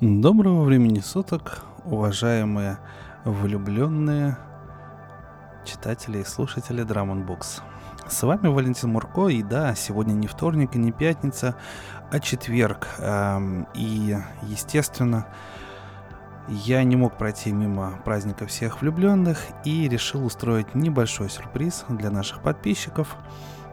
Доброго времени суток, уважаемые влюбленные читатели и слушатели Drum Books. С вами Валентин Мурко, и да, сегодня не вторник и не пятница, а четверг. Эм, и, естественно, я не мог пройти мимо праздника всех влюбленных и решил устроить небольшой сюрприз для наших подписчиков,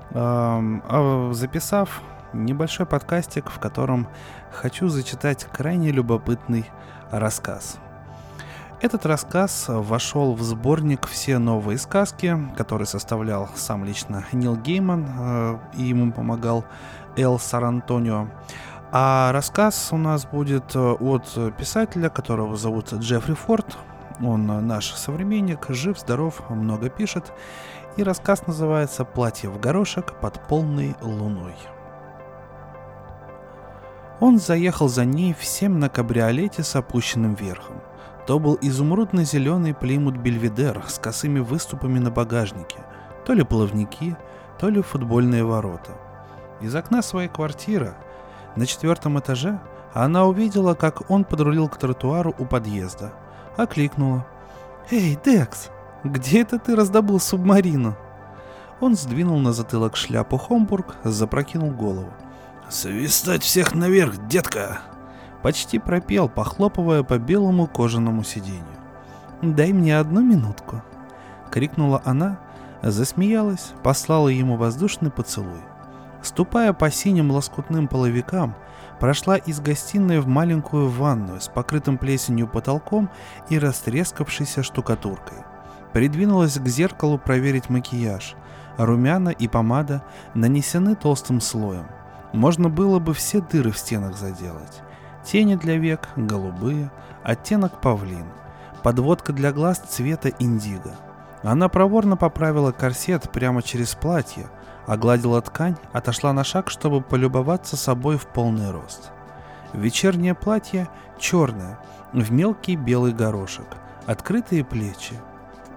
эм, а записав небольшой подкастик, в котором хочу зачитать крайне любопытный рассказ. Этот рассказ вошел в сборник «Все новые сказки», который составлял сам лично Нил Гейман, э, и ему помогал Эл Сарантонио. А рассказ у нас будет э, от писателя, которого зовут Джеффри Форд. Он наш современник, жив, здоров, много пишет. И рассказ называется «Платье в горошек под полной луной». Он заехал за ней всем на кабриолете с опущенным верхом. То был изумрудно-зеленый плеймут Бельведер с косыми выступами на багажнике, то ли плавники, то ли футбольные ворота. Из окна своей квартиры на четвертом этаже она увидела, как он подрулил к тротуару у подъезда. Окликнула. «Эй, Декс, где это ты раздобыл субмарину?» Он сдвинул на затылок шляпу Хомбург, запрокинул голову. «Свистать всех наверх, детка!» Почти пропел, похлопывая по белому кожаному сиденью. «Дай мне одну минутку!» — крикнула она, засмеялась, послала ему воздушный поцелуй. Ступая по синим лоскутным половикам, прошла из гостиной в маленькую ванную с покрытым плесенью потолком и растрескавшейся штукатуркой. Придвинулась к зеркалу проверить макияж. Румяна и помада нанесены толстым слоем. Можно было бы все дыры в стенах заделать. Тени для век голубые, оттенок павлин, подводка для глаз цвета индиго. Она проворно поправила корсет прямо через платье, огладила ткань, отошла на шаг, чтобы полюбоваться собой в полный рост. Вечернее платье черное, в мелкий белый горошек, открытые плечи.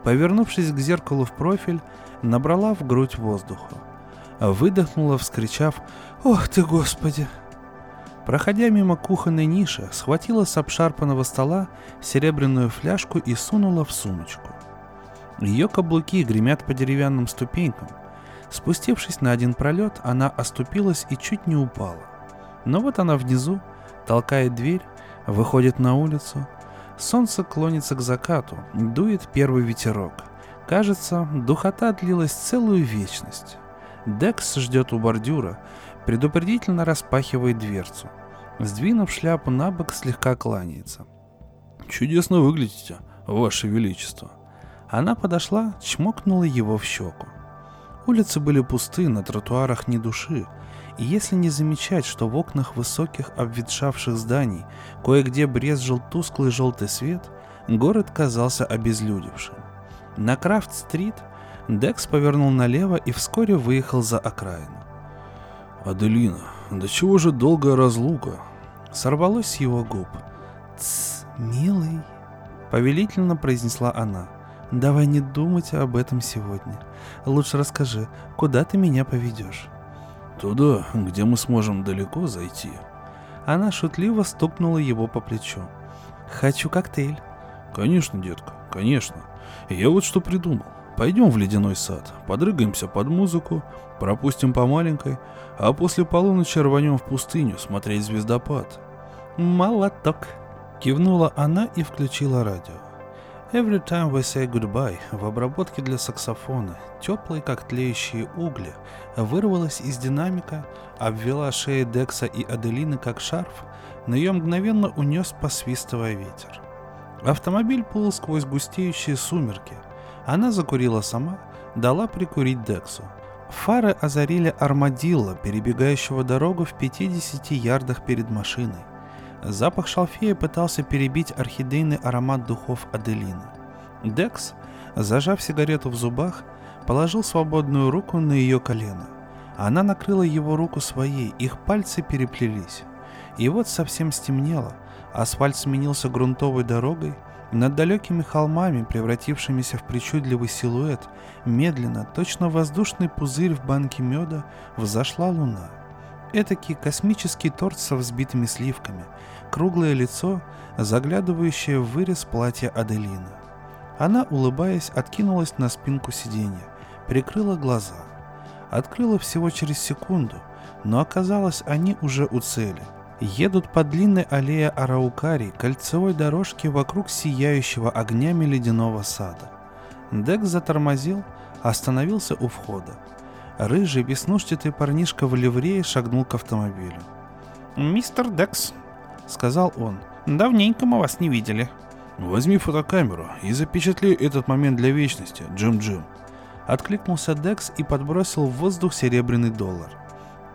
Повернувшись к зеркалу в профиль, набрала в грудь воздуха. Выдохнула, вскричав «Ох ты, Господи!» Проходя мимо кухонной ниши, схватила с обшарпанного стола серебряную фляжку и сунула в сумочку. Ее каблуки гремят по деревянным ступенькам. Спустившись на один пролет, она оступилась и чуть не упала. Но вот она внизу, толкает дверь, выходит на улицу. Солнце клонится к закату, дует первый ветерок. Кажется, духота длилась целую вечность. Декс ждет у бордюра, предупредительно распахивает дверцу. Сдвинув шляпу на бок, слегка кланяется. «Чудесно выглядите, Ваше Величество!» Она подошла, чмокнула его в щеку. Улицы были пусты, на тротуарах ни души, и если не замечать, что в окнах высоких обветшавших зданий кое-где брезжил тусклый желтый свет, город казался обезлюдевшим. На Крафт-стрит Декс повернул налево и вскоре выехал за окраину. «Аделина, да чего же долгая разлука?» Сорвалось с его губ. «Тсс, милый», — повелительно произнесла она. «Давай не думать об этом сегодня. Лучше расскажи, куда ты меня поведешь?» «Туда, где мы сможем далеко зайти». Она шутливо стукнула его по плечу. «Хочу коктейль». «Конечно, детка, конечно. Я вот что придумал. Пойдем в ледяной сад, подрыгаемся под музыку, пропустим по маленькой, а после полуночи рванем в пустыню смотреть звездопад. Молоток. Кивнула она и включила радио. Every time we say goodbye в обработке для саксофона, теплой как тлеющие угли, вырвалась из динамика, обвела шеи Декса и Аделины как шарф, но ее мгновенно унес посвистывая ветер. Автомобиль плыл сквозь густеющие сумерки – она закурила сама, дала прикурить Дексу. Фары озарили армадилла, перебегающего дорогу в 50 ярдах перед машиной. Запах шалфея пытался перебить орхидейный аромат духов Аделины. Декс, зажав сигарету в зубах, положил свободную руку на ее колено. Она накрыла его руку своей, их пальцы переплелись. И вот совсем стемнело, асфальт сменился грунтовой дорогой – над далекими холмами, превратившимися в причудливый силуэт, медленно, точно воздушный пузырь в банке меда, взошла луна. Этакий космический торт со взбитыми сливками, круглое лицо, заглядывающее в вырез платья Аделины. Она, улыбаясь, откинулась на спинку сиденья, прикрыла глаза. Открыла всего через секунду, но оказалось, они уже у цели. Едут по длинной аллее Араукари, кольцевой дорожке вокруг сияющего огнями ледяного сада. Декс затормозил, остановился у входа. Рыжий, веснушчатый парнишка в ливрее шагнул к автомобилю. «Мистер Декс», — сказал он, — «давненько мы вас не видели». «Возьми фотокамеру и запечатли этот момент для вечности, Джим-Джим». Откликнулся Декс и подбросил в воздух серебряный доллар.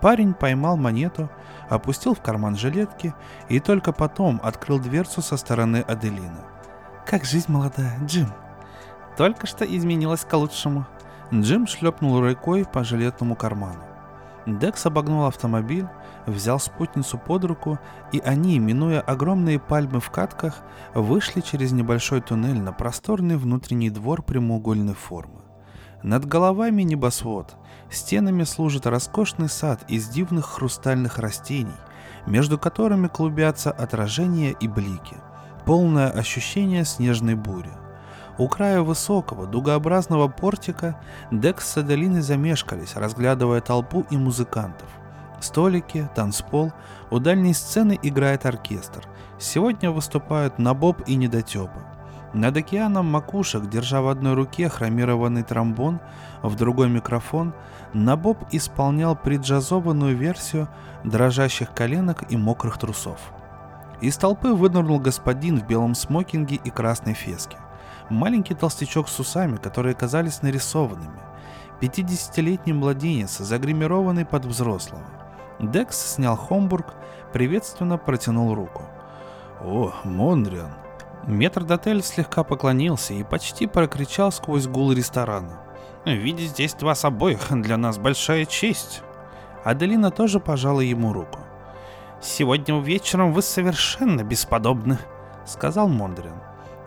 Парень поймал монету, опустил в карман жилетки и только потом открыл дверцу со стороны Аделина. «Как жизнь молодая, Джим?» «Только что изменилась к лучшему», Джим шлепнул рукой по жилетному карману. Декс обогнул автомобиль, взял спутницу под руку, и они, минуя огромные пальмы в катках, вышли через небольшой туннель на просторный внутренний двор прямоугольной формы. Над головами небосвод, стенами служит роскошный сад из дивных хрустальных растений, между которыми клубятся отражения и блики, полное ощущение снежной бури – у края высокого, дугообразного портика Декс с Аделиной замешкались, разглядывая толпу и музыкантов. Столики, танцпол, у дальней сцены играет оркестр. Сегодня выступают Набоб и Недотепы. Над океаном макушек, держа в одной руке хромированный тромбон, в другой микрофон, Набоб исполнял преджазованную версию дрожащих коленок и мокрых трусов. Из толпы вынырнул господин в белом смокинге и красной феске маленький толстячок с усами, которые казались нарисованными, 50-летний младенец, загримированный под взрослого. Декс снял Хомбург, приветственно протянул руку. «О, Мондриан!» Метрдотель слегка поклонился и почти прокричал сквозь гул ресторана. «Видеть здесь вас обоих для нас большая честь!» Аделина тоже пожала ему руку. «Сегодня вечером вы совершенно бесподобны», — сказал Мондриан.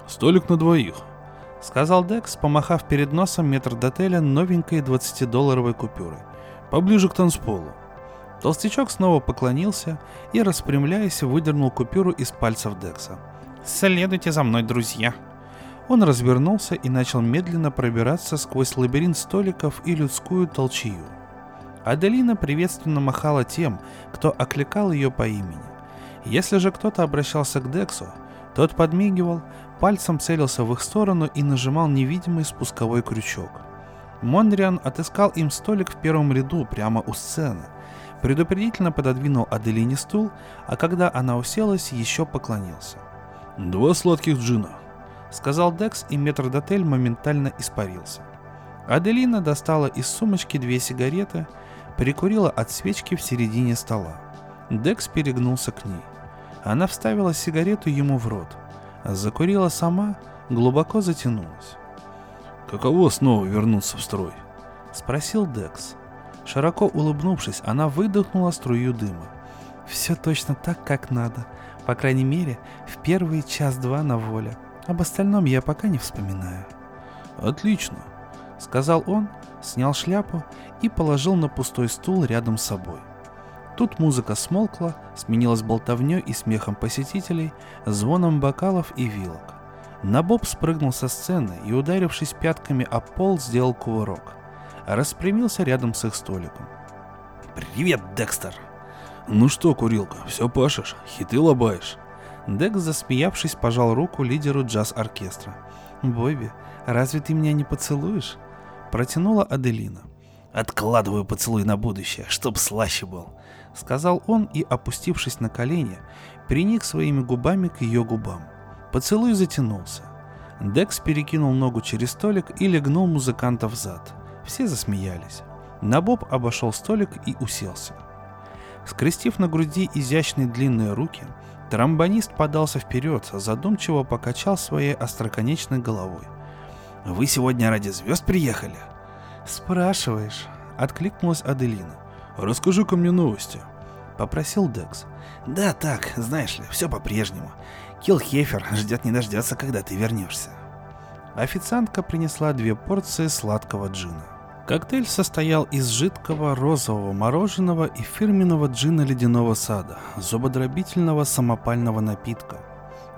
«Столик на двоих», — сказал Декс, помахав перед носом метр дотеля новенькой 20-долларовой купюрой. «Поближе к танцполу». Толстячок снова поклонился и, распрямляясь, выдернул купюру из пальцев Декса. «Следуйте за мной, друзья!» Он развернулся и начал медленно пробираться сквозь лабиринт столиков и людскую толчью. Аделина приветственно махала тем, кто окликал ее по имени. Если же кто-то обращался к Дексу, тот подмигивал, пальцем целился в их сторону и нажимал невидимый спусковой крючок. Мондриан отыскал им столик в первом ряду прямо у сцены, предупредительно пододвинул Аделине стул, а когда она уселась, еще поклонился. «Два сладких джина», — сказал Декс, и метрдотель моментально испарился. Аделина достала из сумочки две сигареты, прикурила от свечки в середине стола. Декс перегнулся к ней. Она вставила сигарету ему в рот — закурила сама, глубоко затянулась. «Каково снова вернуться в строй?» — спросил Декс. Широко улыбнувшись, она выдохнула струю дыма. «Все точно так, как надо. По крайней мере, в первый час-два на воле. Об остальном я пока не вспоминаю». «Отлично», — сказал он, снял шляпу и положил на пустой стул рядом с собой. Тут музыка смолкла, сменилась болтовней и смехом посетителей, звоном бокалов и вилок. Набоб спрыгнул со сцены и, ударившись пятками о пол, сделал кувырок. Распрямился рядом с их столиком. «Привет, Декстер!» «Ну что, курилка, все пашешь, хиты лобаешь?» Декс, засмеявшись, пожал руку лидеру джаз-оркестра. «Бобби, разве ты меня не поцелуешь?» Протянула Аделина. «Откладываю поцелуй на будущее, чтоб слаще был», — сказал он и, опустившись на колени, приник своими губами к ее губам. Поцелуй затянулся. Декс перекинул ногу через столик и легнул музыканта в зад. Все засмеялись. Набоб обошел столик и уселся. Скрестив на груди изящные длинные руки, тромбонист подался вперед, задумчиво покачал своей остроконечной головой. «Вы сегодня ради звезд приехали?» «Спрашиваешь», — откликнулась Аделина. «Расскажи-ка мне новости», — попросил Декс. «Да так, знаешь ли, все по-прежнему. Килхефер ждет не дождется, когда ты вернешься». Официантка принесла две порции сладкого джина. Коктейль состоял из жидкого розового мороженого и фирменного джина ледяного сада, зубодробительного самопального напитка.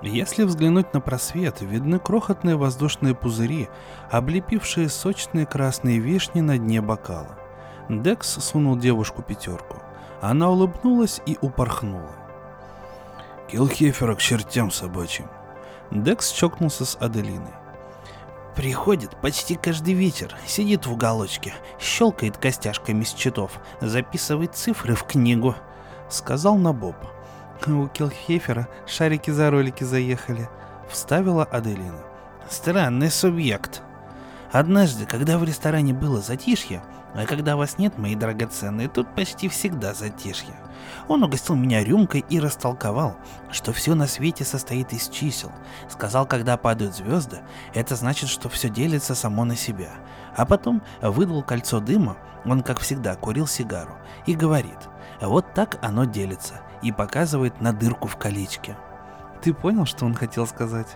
Если взглянуть на просвет, видны крохотные воздушные пузыри, облепившие сочные красные вишни на дне бокала. Декс сунул девушку пятерку. Она улыбнулась и упорхнула. Килхефера к чертям собачьим. Декс чокнулся с Аделиной. Приходит почти каждый вечер, сидит в уголочке, щелкает костяшками с читов, записывает цифры в книгу, сказал Набоб. У Килхефера шарики за ролики заехали, вставила Аделина. Странный субъект. Однажды, когда в ресторане было затишье, а когда вас нет, мои драгоценные, тут почти всегда затишье. Он угостил меня рюмкой и растолковал, что все на свете состоит из чисел. Сказал, когда падают звезды, это значит, что все делится само на себя. А потом выдал кольцо дыма, он, как всегда, курил сигару, и говорит, вот так оно делится, и показывает на дырку в колечке. Ты понял, что он хотел сказать?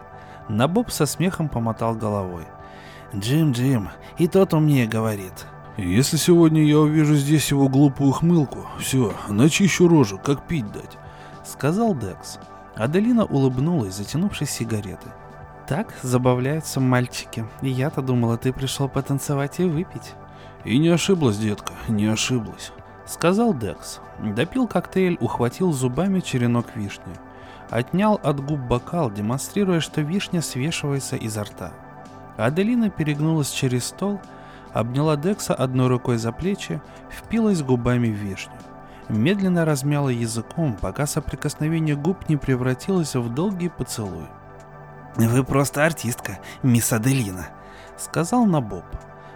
Набоб со смехом помотал головой. Джим, Джим, и тот умнее говорит. Если сегодня я увижу здесь его глупую хмылку, все, начищу рожу, как пить дать, сказал Декс. Аделина улыбнулась, затянувшись сигаретой. Так забавляются мальчики. И я-то думала, ты пришел потанцевать и выпить. И не ошиблась, детка, не ошиблась. Сказал Декс. Допил коктейль, ухватил зубами черенок вишни. Отнял от губ бокал, демонстрируя, что вишня свешивается изо рта. Аделина перегнулась через стол обняла Декса одной рукой за плечи, впилась губами в вишню. Медленно размяла языком, пока соприкосновение губ не превратилось в долгий поцелуй. «Вы просто артистка, мисс Аделина», — сказал Набоб.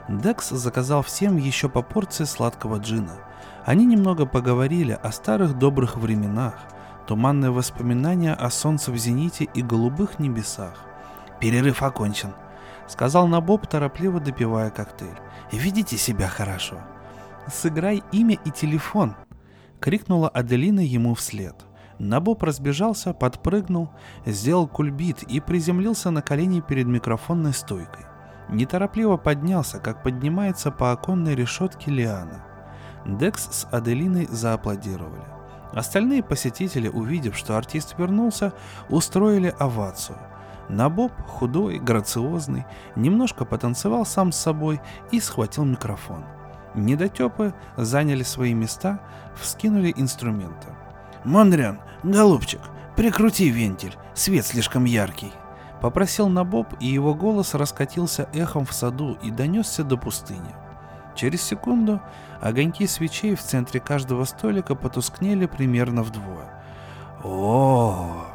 Декс заказал всем еще по порции сладкого джина. Они немного поговорили о старых добрых временах, туманные воспоминания о солнце в зените и голубых небесах. «Перерыв окончен», — сказал Набоб, торопливо допивая коктейль. Ведите себя хорошо. Сыграй имя и телефон, крикнула Аделина ему вслед. Набоб разбежался, подпрыгнул, сделал кульбит и приземлился на колени перед микрофонной стойкой. Неторопливо поднялся, как поднимается по оконной решетке Лиана. Декс с Аделиной зааплодировали. Остальные посетители, увидев, что артист вернулся, устроили овацию. Набоб, худой, грациозный, немножко потанцевал сам с собой и схватил микрофон. Недотепы заняли свои места, вскинули инструменты. «Мондриан, голубчик, прикрути вентиль, свет слишком яркий», — попросил Набоб, и его голос раскатился эхом в саду и донесся до пустыни. Через секунду огоньки свечей в центре каждого столика потускнели примерно вдвое. о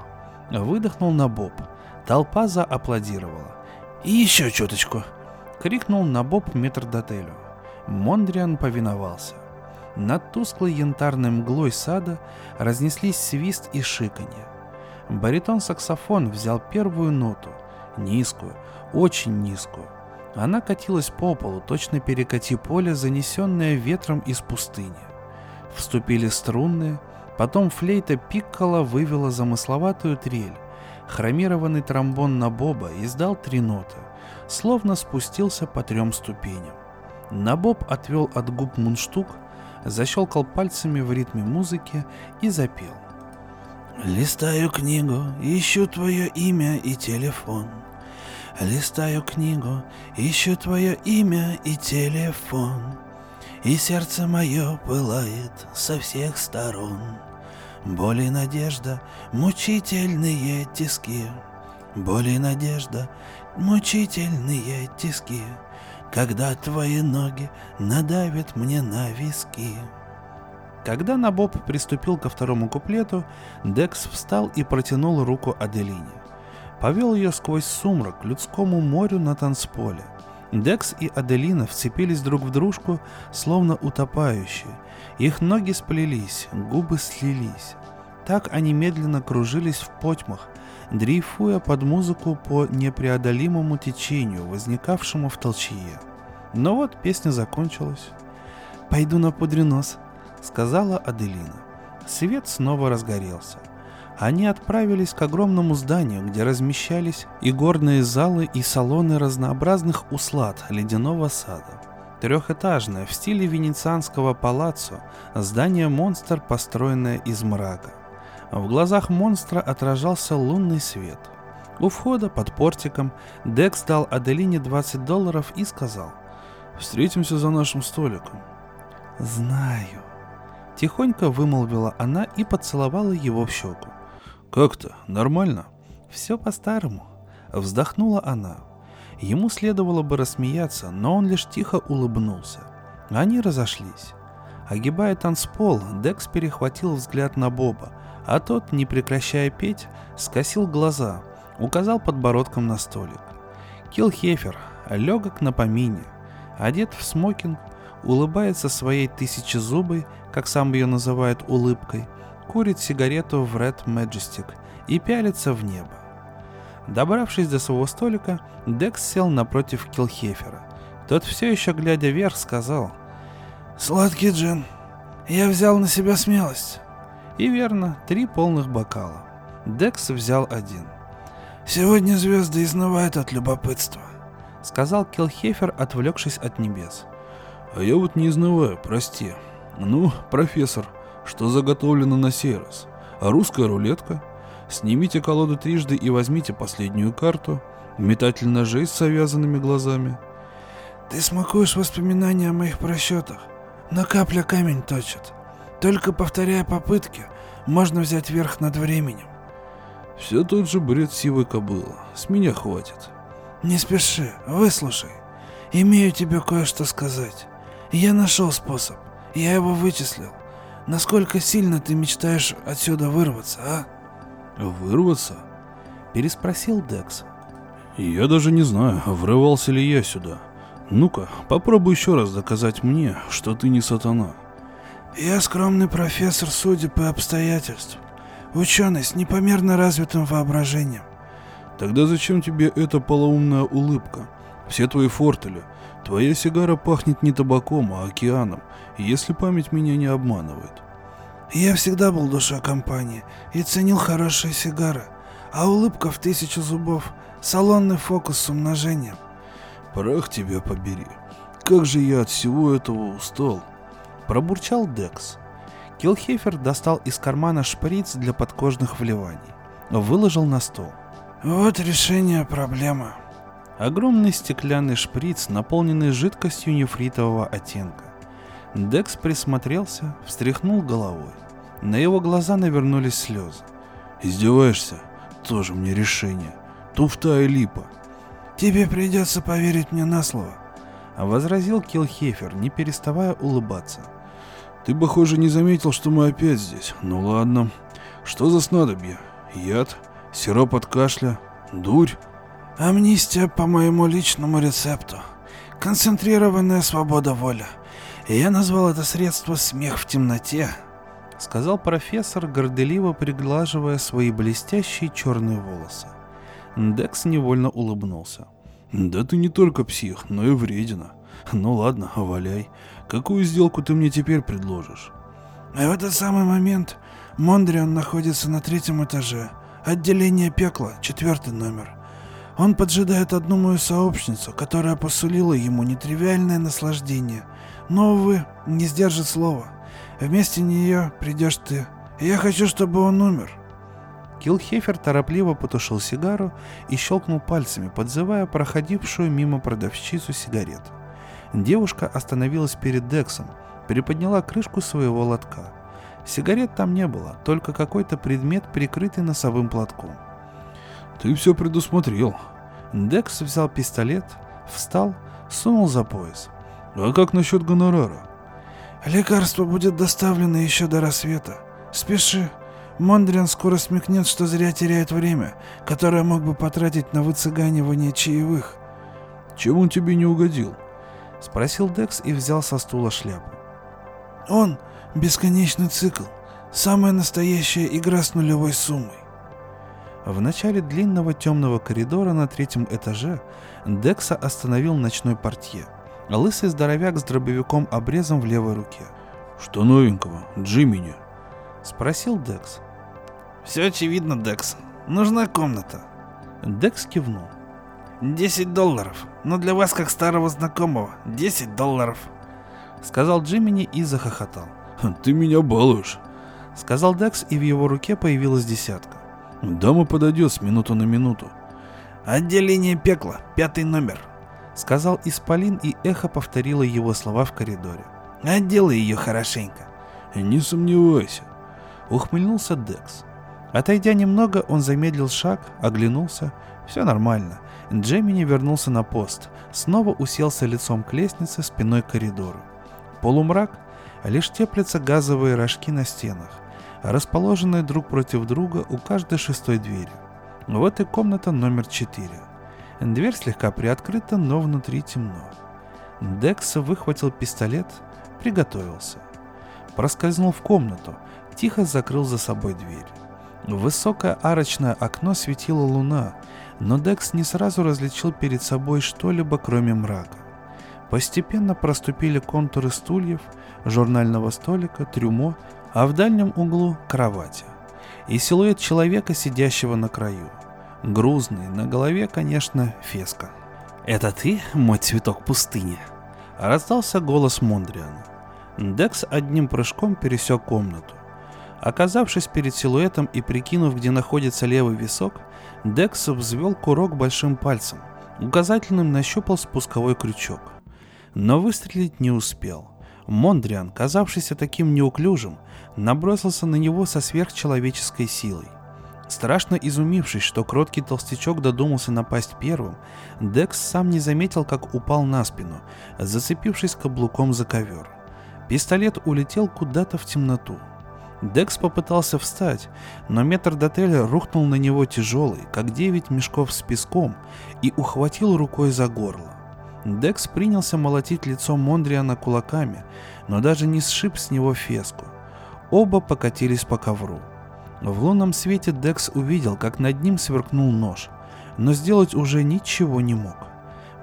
выдохнул Набоб — Толпа зааплодировала. «И еще чуточку!» — крикнул на боб метрдотелю. Мондриан повиновался. Над тусклой янтарной мглой сада разнеслись свист и шиканье. Баритон-саксофон взял первую ноту, низкую, очень низкую. Она катилась по полу, точно перекати поле, занесенное ветром из пустыни. Вступили струнные, потом флейта пиккола вывела замысловатую трель, Хромированный тромбон на Боба издал три ноты, словно спустился по трем ступеням. Набоб отвел от губ мундштук, защелкал пальцами в ритме музыки и запел. Листаю книгу, ищу твое имя и телефон. Листаю книгу, ищу твое имя и телефон. И сердце мое пылает со всех сторон. Боль и надежда, мучительные тиски. Боль и надежда, мучительные тиски. Когда твои ноги надавят мне на виски. Когда Набоб приступил ко второму куплету, Декс встал и протянул руку Аделине. Повел ее сквозь сумрак к людскому морю на танцполе. Декс и Аделина вцепились друг в дружку, словно утопающие. Их ноги сплелись, губы слились. Так они медленно кружились в потьмах, дрейфуя под музыку по непреодолимому течению, возникавшему в толчье. Но вот песня закончилась. «Пойду на пудренос», — сказала Аделина. Свет снова разгорелся — они отправились к огромному зданию, где размещались и горные залы, и салоны разнообразных услад ледяного сада. Трехэтажное, в стиле венецианского палаццо, здание-монстр, построенное из мрака. В глазах монстра отражался лунный свет. У входа под портиком Декс дал Аделине 20 долларов и сказал «Встретимся за нашим столиком». «Знаю», — тихонько вымолвила она и поцеловала его в щеку. «Как-то? Нормально?» «Все по-старому», — вздохнула она. Ему следовало бы рассмеяться, но он лишь тихо улыбнулся. Они разошлись. Огибая танцпол, Декс перехватил взгляд на Боба, а тот, не прекращая петь, скосил глаза, указал подбородком на столик. Килхефер, легок на помине, одет в смокинг, улыбается своей тысячезубой, как сам ее называют улыбкой, курит сигарету в Red Majestic и пялится в небо. Добравшись до своего столика, Декс сел напротив Килхефера. Тот все еще, глядя вверх, сказал «Сладкий джин, я взял на себя смелость». И верно, три полных бокала. Декс взял один. «Сегодня звезды изнывают от любопытства», — сказал Килхефер, отвлекшись от небес. «А я вот не изнываю, прости. Ну, профессор, что заготовлено на сей раз? А русская рулетка?» Снимите колоду трижды и возьмите последнюю карту. Метатель ножей с завязанными глазами. Ты смакуешь воспоминания о моих просчетах. Но капля камень точит. Только повторяя попытки, можно взять верх над временем. Все тот же бред сивой кобылы. С меня хватит. Не спеши, выслушай. Имею тебе кое-что сказать. Я нашел способ. Я его вычислил. Насколько сильно ты мечтаешь отсюда вырваться, а? «Вырваться?» — переспросил Декс. «Я даже не знаю, врывался ли я сюда. Ну-ка, попробуй еще раз доказать мне, что ты не сатана». «Я скромный профессор судеб и обстоятельств. Ученый с непомерно развитым воображением». «Тогда зачем тебе эта полоумная улыбка? Все твои фортели. Твоя сигара пахнет не табаком, а океаном, если память меня не обманывает. Я всегда был душа компании и ценил хорошие сигары, а улыбка в тысячу зубов — салонный фокус с умножением. Прах тебя побери. Как же я от всего этого устал. Пробурчал Декс. Килхефер достал из кармана шприц для подкожных вливаний. Выложил на стол. Вот решение проблемы. Огромный стеклянный шприц, наполненный жидкостью нефритового оттенка. Декс присмотрелся, встряхнул головой. На его глаза навернулись слезы. «Издеваешься? Тоже мне решение. Туфта и липа». «Тебе придется поверить мне на слово», — возразил Килхефер, не переставая улыбаться. «Ты, похоже, не заметил, что мы опять здесь. Ну ладно. Что за снадобье? Яд? Сироп от кашля? Дурь?» «Амнистия по моему личному рецепту. Концентрированная свобода воли. Я назвал это средство «смех в темноте», — сказал профессор, горделиво приглаживая свои блестящие черные волосы. Декс невольно улыбнулся. «Да ты не только псих, но и вредина. Ну ладно, валяй. Какую сделку ты мне теперь предложишь?» В этот самый момент Мондриан находится на третьем этаже. Отделение пекла, четвертый номер. Он поджидает одну мою сообщницу, которая посулила ему нетривиальное наслаждение — но, увы, не сдержит слова. Вместе нее придешь ты. Я хочу, чтобы он умер. Килхефер торопливо потушил сигару и щелкнул пальцами, подзывая проходившую мимо продавщицу сигарет. Девушка остановилась перед Дексом, приподняла крышку своего лотка. Сигарет там не было, только какой-то предмет, прикрытый носовым платком. «Ты все предусмотрел». Декс взял пистолет, встал, сунул за пояс. А как насчет гонорара? Лекарство будет доставлено еще до рассвета. Спеши. Мондриан скоро смекнет, что зря теряет время, которое мог бы потратить на выцыганивание чаевых. Чем он тебе не угодил? Спросил Декс и взял со стула шляпу. Он — бесконечный цикл. Самая настоящая игра с нулевой суммой. В начале длинного темного коридора на третьем этаже Декса остановил ночной портье — Лысый здоровяк с дробовиком обрезом в левой руке. «Что новенького, Джимини?» — спросил Декс. «Все очевидно, Декс. Нужна комната». Декс кивнул. Десять долларов. Но для вас, как старого знакомого, десять долларов. Сказал Джимини и захохотал. Ты меня балуешь. Сказал Декс, и в его руке появилась десятка. Дама подойдет с минуту на минуту. Отделение пекла, пятый номер. Сказал Исполин, и эхо повторило его слова в коридоре. Отделай ее хорошенько. Не сомневайся. Ухмыльнулся Декс. Отойдя немного, он замедлил шаг, оглянулся. Все нормально. Джемини вернулся на пост, снова уселся лицом к лестнице, спиной к коридору. Полумрак, лишь теплятся газовые рожки на стенах, расположенные друг против друга у каждой шестой двери. В этой комната номер четыре. Дверь слегка приоткрыта, но внутри темно. Декс выхватил пистолет, приготовился. Проскользнул в комнату, тихо закрыл за собой дверь. Высокое арочное окно светила луна, но Декс не сразу различил перед собой что-либо, кроме мрака. Постепенно проступили контуры стульев, журнального столика, трюмо, а в дальнем углу — кровати. И силуэт человека, сидящего на краю. Грузный, на голове, конечно, феска. «Это ты, мой цветок пустыни?» Раздался голос Мондриана. Декс одним прыжком пересек комнату. Оказавшись перед силуэтом и прикинув, где находится левый висок, Декс взвел курок большим пальцем, указательным нащупал спусковой крючок. Но выстрелить не успел. Мондриан, казавшийся таким неуклюжим, набросился на него со сверхчеловеческой силой. Страшно изумившись, что кроткий толстячок додумался напасть первым, Декс сам не заметил, как упал на спину, зацепившись каблуком за ковер. Пистолет улетел куда-то в темноту. Декс попытался встать, но метр дотеля рухнул на него тяжелый, как девять мешков с песком, и ухватил рукой за горло. Декс принялся молотить лицо Мондриана кулаками, но даже не сшиб с него феску. Оба покатились по ковру. В лунном свете Декс увидел, как над ним сверкнул нож, но сделать уже ничего не мог.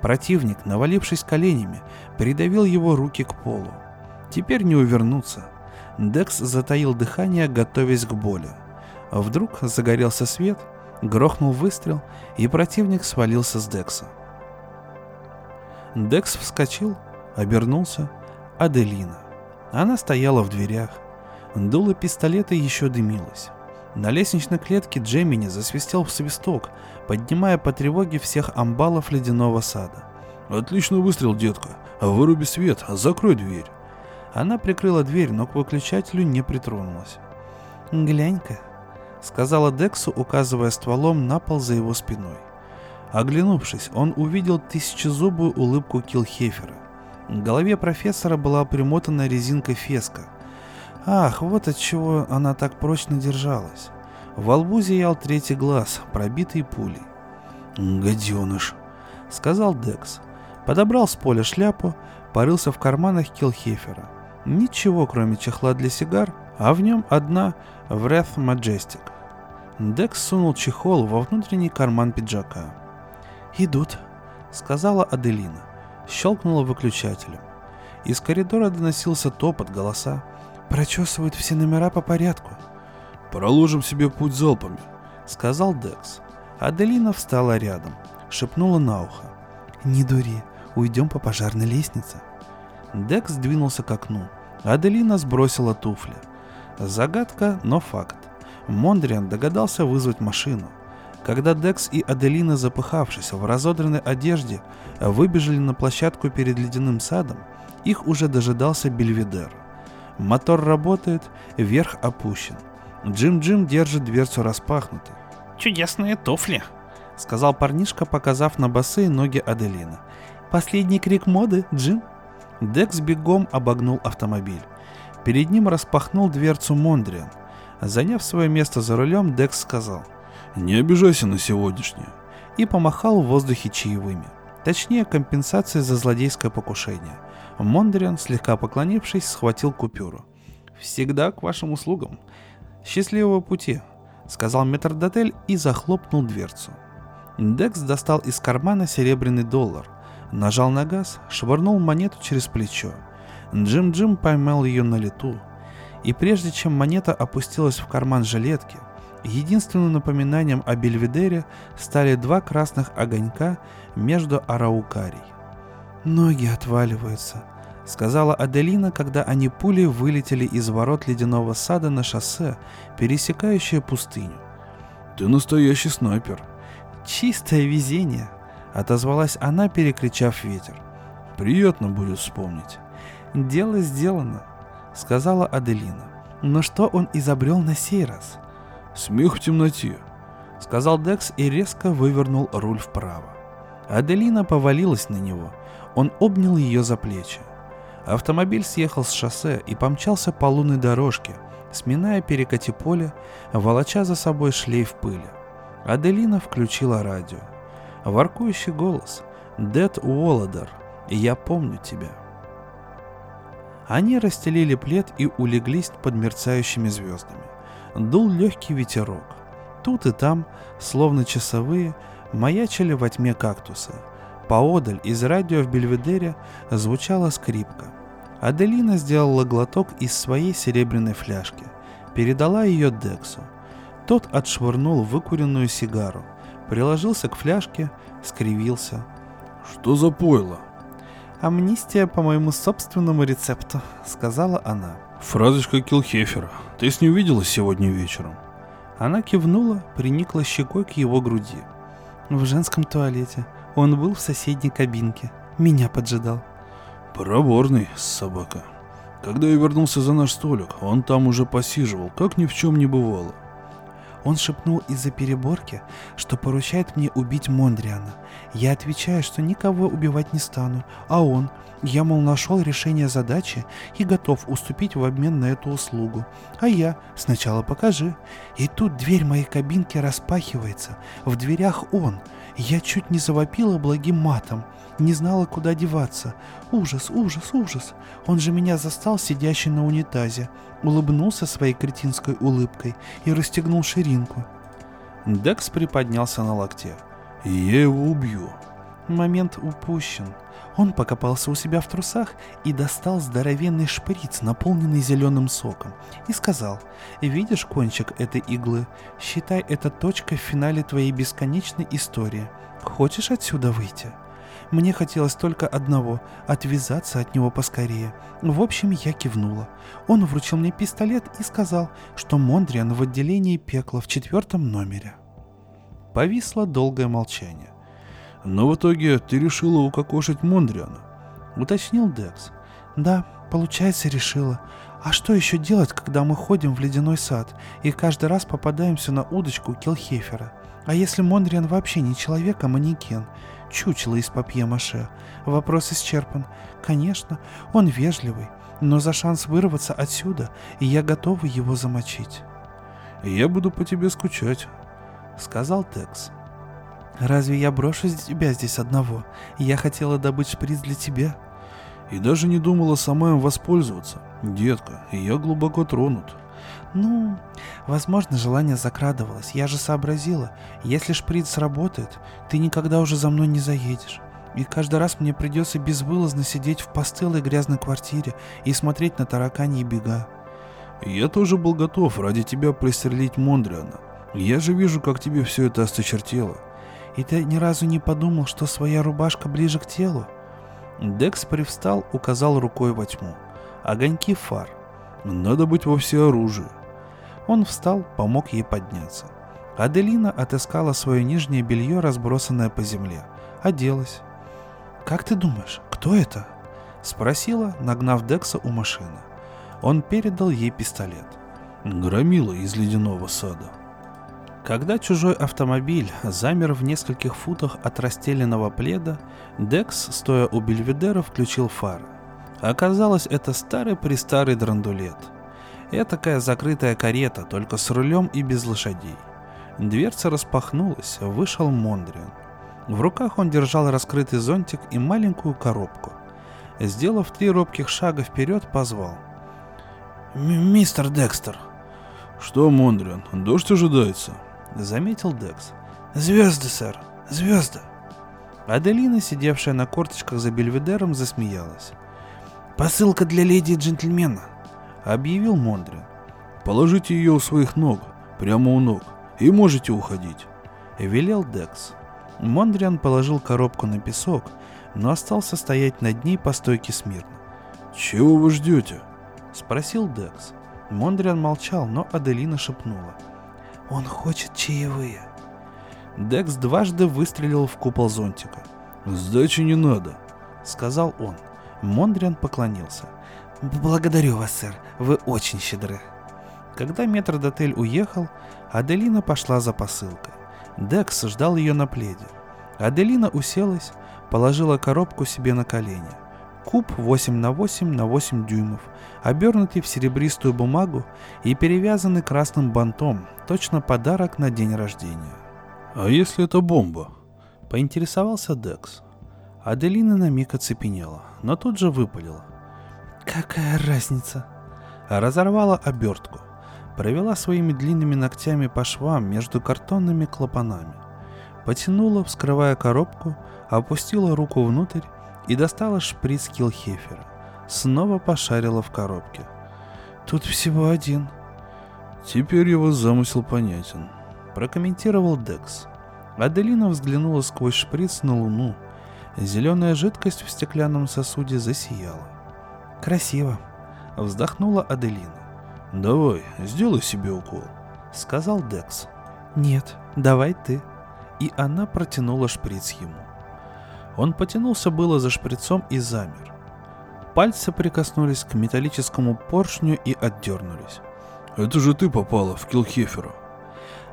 Противник, навалившись коленями, придавил его руки к полу. Теперь не увернуться. Декс затаил дыхание, готовясь к боли. Вдруг загорелся свет, грохнул выстрел, и противник свалился с Декса. Декс вскочил, обернулся. Аделина. Она стояла в дверях. Дуло пистолета еще дымилось. На лестничной клетке Джемини засвистел в свисток, поднимая по тревоге всех амбалов ледяного сада. «Отличный выстрел, детка. Выруби свет, закрой дверь». Она прикрыла дверь, но к выключателю не притронулась. «Глянь-ка», — сказала Дексу, указывая стволом на пол за его спиной. Оглянувшись, он увидел тысячезубую улыбку Килхефера. К голове профессора была примотана резинка феска. Ах, вот от чего она так прочно держалась. Во лбу зиял третий глаз, пробитый пулей. «Гаденыш», — сказал Декс. Подобрал с поля шляпу, порылся в карманах Килхефера. Ничего, кроме чехла для сигар, а в нем одна Wrath Majestic. Декс сунул чехол во внутренний карман пиджака. «Идут», — сказала Аделина. Щелкнула выключателем. Из коридора доносился топот, голоса. «Прочесывают все номера по порядку». «Проложим себе путь залпами», — сказал Декс. Аделина встала рядом, шепнула на ухо. «Не дури, уйдем по пожарной лестнице». Декс двинулся к окну. Аделина сбросила туфли. Загадка, но факт. Мондриан догадался вызвать машину. Когда Декс и Аделина, запыхавшись в разодранной одежде, выбежали на площадку перед ледяным садом, их уже дожидался Бельведер. Мотор работает, верх опущен. Джим-Джим держит дверцу распахнутой. «Чудесные туфли», — сказал парнишка, показав на босые ноги Аделины. «Последний крик моды, Джим?» Декс бегом обогнул автомобиль. Перед ним распахнул дверцу Мондриан. Заняв свое место за рулем, Декс сказал «Не обижайся на сегодняшнее» и помахал в воздухе чаевыми. Точнее, компенсацией за злодейское покушение. Мондриан, слегка поклонившись, схватил купюру. «Всегда к вашим услугам. Счастливого пути», — сказал метрдотель и захлопнул дверцу. Декс достал из кармана серебряный доллар — Нажал на газ, швырнул монету через плечо. Джим-Джим поймал ее на лету. И прежде чем монета опустилась в карман жилетки, Единственным напоминанием о Бельведере стали два красных огонька между Араукарий. «Ноги отваливаются», — сказала Аделина, когда они пулей вылетели из ворот ледяного сада на шоссе, пересекающее пустыню. «Ты настоящий снайпер». «Чистое везение», — отозвалась она, перекричав ветер. «Приятно будет вспомнить». «Дело сделано», — сказала Аделина. «Но что он изобрел на сей раз?» «Смех в темноте», — сказал Декс и резко вывернул руль вправо. Аделина повалилась на него. Он обнял ее за плечи. Автомобиль съехал с шоссе и помчался по лунной дорожке, сминая перекати поле, волоча за собой шлейф пыли. Аделина включила радио. Воркующий голос. «Дед Уолладер, я помню тебя». Они расстелили плед и улеглись под мерцающими звездами. Дул легкий ветерок. Тут и там, словно часовые, маячили во тьме кактусы. Поодаль из радио в Бельведере звучала скрипка. Аделина сделала глоток из своей серебряной фляжки. Передала ее Дексу. Тот отшвырнул выкуренную сигару, приложился к фляжке, скривился. «Что за пойло?» «Амнистия по моему собственному рецепту», — сказала она. «Фразочка Килхефера. Ты с ним виделась сегодня вечером?» Она кивнула, приникла щекой к его груди. В женском туалете. Он был в соседней кабинке. Меня поджидал. Проворный собака. Когда я вернулся за наш столик, он там уже посиживал, как ни в чем не бывало. Он шепнул из-за переборки, что поручает мне убить Мондриана. Я отвечаю, что никого убивать не стану, а он, я, мол, нашел решение задачи и готов уступить в обмен на эту услугу. А я, сначала покажи. И тут дверь моей кабинки распахивается. В дверях он. Я чуть не завопила благим матом. Не знала, куда деваться. Ужас, ужас, ужас. Он же меня застал сидящий на унитазе. Улыбнулся своей кретинской улыбкой и расстегнул ширинку. Декс приподнялся на локте. «Я его убью». Момент упущен. Он покопался у себя в трусах и достал здоровенный шприц, наполненный зеленым соком, и сказал, «Видишь кончик этой иглы? Считай это точкой в финале твоей бесконечной истории. Хочешь отсюда выйти?» Мне хотелось только одного — отвязаться от него поскорее. В общем, я кивнула. Он вручил мне пистолет и сказал, что Мондриан в отделении пекла в четвертом номере. Повисло долгое молчание. Но в итоге ты решила укокошить Мондриана, уточнил Декс. Да, получается, решила. А что еще делать, когда мы ходим в ледяной сад и каждый раз попадаемся на удочку Килхефера? А если Мондриан вообще не человек, а манекен? Чучело из папье-маше. Вопрос исчерпан. Конечно, он вежливый, но за шанс вырваться отсюда, и я готова его замочить. «Я буду по тебе скучать», — сказал Текс. Разве я брошу тебя здесь одного? Я хотела добыть шприц для тебя. И даже не думала сама им воспользоваться. Детка, я глубоко тронут. Ну, возможно, желание закрадывалось. Я же сообразила, если шприц сработает, ты никогда уже за мной не заедешь. И каждый раз мне придется безвылазно сидеть в постылой грязной квартире и смотреть на таракани и бега. Я тоже был готов ради тебя пристрелить Мондриана. Я же вижу, как тебе все это осточертело. И ты ни разу не подумал, что своя рубашка ближе к телу? Декс привстал, указал рукой во тьму. Огоньки фар. Надо быть во всеоружии. Он встал, помог ей подняться. Аделина отыскала свое нижнее белье, разбросанное по земле. Оделась. «Как ты думаешь, кто это?» Спросила, нагнав Декса у машины. Он передал ей пистолет. «Громила из ледяного сада», когда чужой автомобиль замер в нескольких футах от расстеленного пледа, Декс, стоя у Бельведера, включил фары. Оказалось, это старый-престарый драндулет. Этакая закрытая карета, только с рулем и без лошадей. Дверца распахнулась, вышел Мондриан. В руках он держал раскрытый зонтик и маленькую коробку. Сделав три робких шага вперед, позвал. «Мистер Декстер!» «Что, Мондриан, дождь ожидается?» — заметил Декс. «Звезды, сэр, звезды!» Аделина, сидевшая на корточках за бельведером, засмеялась. «Посылка для леди и джентльмена», — объявил Мондрин. «Положите ее у своих ног, прямо у ног, и можете уходить. Велел Декс. Мондриан положил коробку на песок, но остался стоять над ней по стойке смирно. «Чего вы ждете?» — спросил Декс. Мондриан молчал, но Аделина шепнула. «Он хочет чаевые». Декс дважды выстрелил в купол зонтика. «Сдачи не надо», — сказал он. Мондриан поклонился. «Благодарю вас, сэр, вы очень щедры». Когда метрдотель уехал, Аделина пошла за посылкой. Декс ждал ее на пледе. Аделина уселась, положила коробку себе на колени. Куб 8 на 8 на 8 дюймов, обернутый в серебристую бумагу и перевязанный красным бантом, точно подарок на день рождения. «А если это бомба?» — поинтересовался Декс. Аделина на миг оцепенела, но тут же выпалила. «Какая разница?» Разорвала обертку, провела своими длинными ногтями по швам между картонными клапанами, потянула, вскрывая коробку, опустила руку внутрь и достала шприц Килхефера. Снова пошарила в коробке. «Тут всего один». «Теперь его замысел понятен», — прокомментировал Декс. Аделина взглянула сквозь шприц на луну. Зеленая жидкость в стеклянном сосуде засияла. «Красиво», — вздохнула Аделина. «Давай, сделай себе укол», — сказал Декс. «Нет, давай ты». И она протянула шприц ему. Он потянулся было за шприцом и замер. Пальцы прикоснулись к металлическому поршню и отдернулись. «Это же ты попала в Килхефера».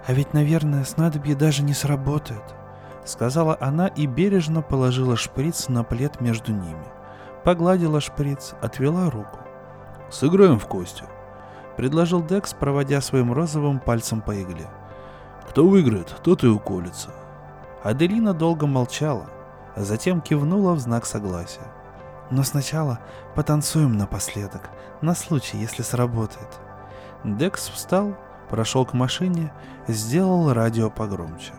«А ведь, наверное, снадобье даже не сработает», — сказала она и бережно положила шприц на плед между ними. Погладила шприц, отвела руку. «Сыграем в кости», — предложил Декс, проводя своим розовым пальцем по игле. «Кто выиграет, тот и уколется». Аделина долго молчала, затем кивнула в знак согласия. Но сначала потанцуем напоследок, на случай, если сработает. Декс встал, прошел к машине, сделал радио погромче.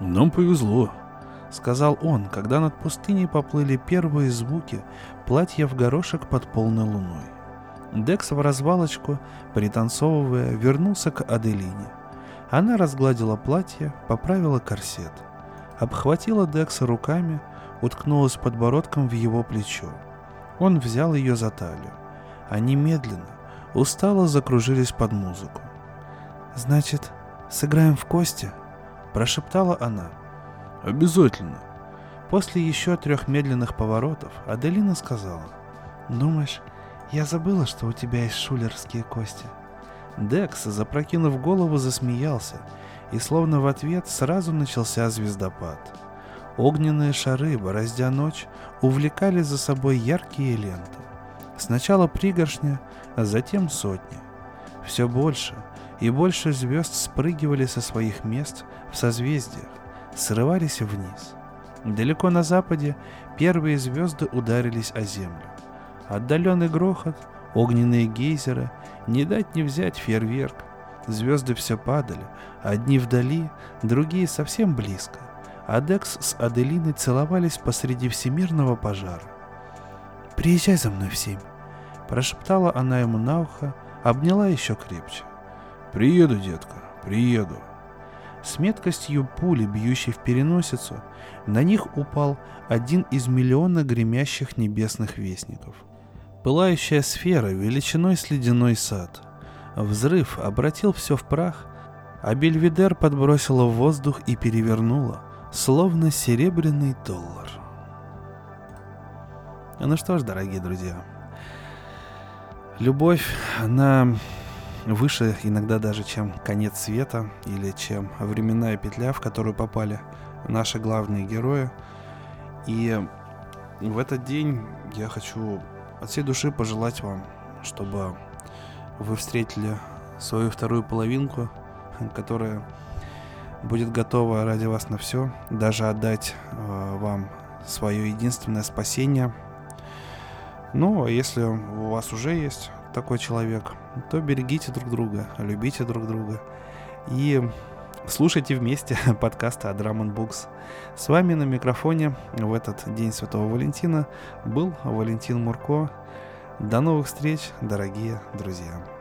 «Нам повезло», — сказал он, когда над пустыней поплыли первые звуки платья в горошек под полной луной. Декс в развалочку, пританцовывая, вернулся к Аделине. Она разгладила платье, поправила корсет — обхватила Декса руками, уткнулась подбородком в его плечо. Он взял ее за талию. Они медленно, устало закружились под музыку. «Значит, сыграем в кости?» – прошептала она. «Обязательно». После еще трех медленных поворотов Аделина сказала. «Думаешь, я забыла, что у тебя есть шулерские кости?» Декс, запрокинув голову, засмеялся – и словно в ответ сразу начался звездопад. Огненные шары, бороздя ночь, увлекали за собой яркие ленты. Сначала пригоршня, а затем сотня. Все больше и больше звезд спрыгивали со своих мест в созвездиях, срывались вниз. Далеко на западе первые звезды ударились о землю. Отдаленный грохот, огненные гейзеры, не дать не взять фейерверк, Звезды все падали, одни вдали, другие совсем близко. А Декс с Аделиной целовались посреди всемирного пожара. «Приезжай за мной в семь», — прошептала она ему на ухо, обняла еще крепче. «Приеду, детка, приеду». С меткостью пули, бьющей в переносицу, на них упал один из миллиона гремящих небесных вестников. Пылающая сфера величиной с ледяной сад — Взрыв обратил все в прах, а Бельведер подбросила в воздух и перевернула, словно серебряный доллар. Ну что ж, дорогие друзья, любовь, она выше иногда даже, чем конец света или чем временная петля, в которую попали наши главные герои. И в этот день я хочу от всей души пожелать вам, чтобы вы встретили свою вторую половинку, которая будет готова ради вас на все, даже отдать э, вам свое единственное спасение. Ну, а если у вас уже есть такой человек, то берегите друг друга, любите друг друга и слушайте вместе подкасты от Drum Books. С вами на микрофоне в этот День Святого Валентина был Валентин Мурко. До новых встреч, дорогие друзья!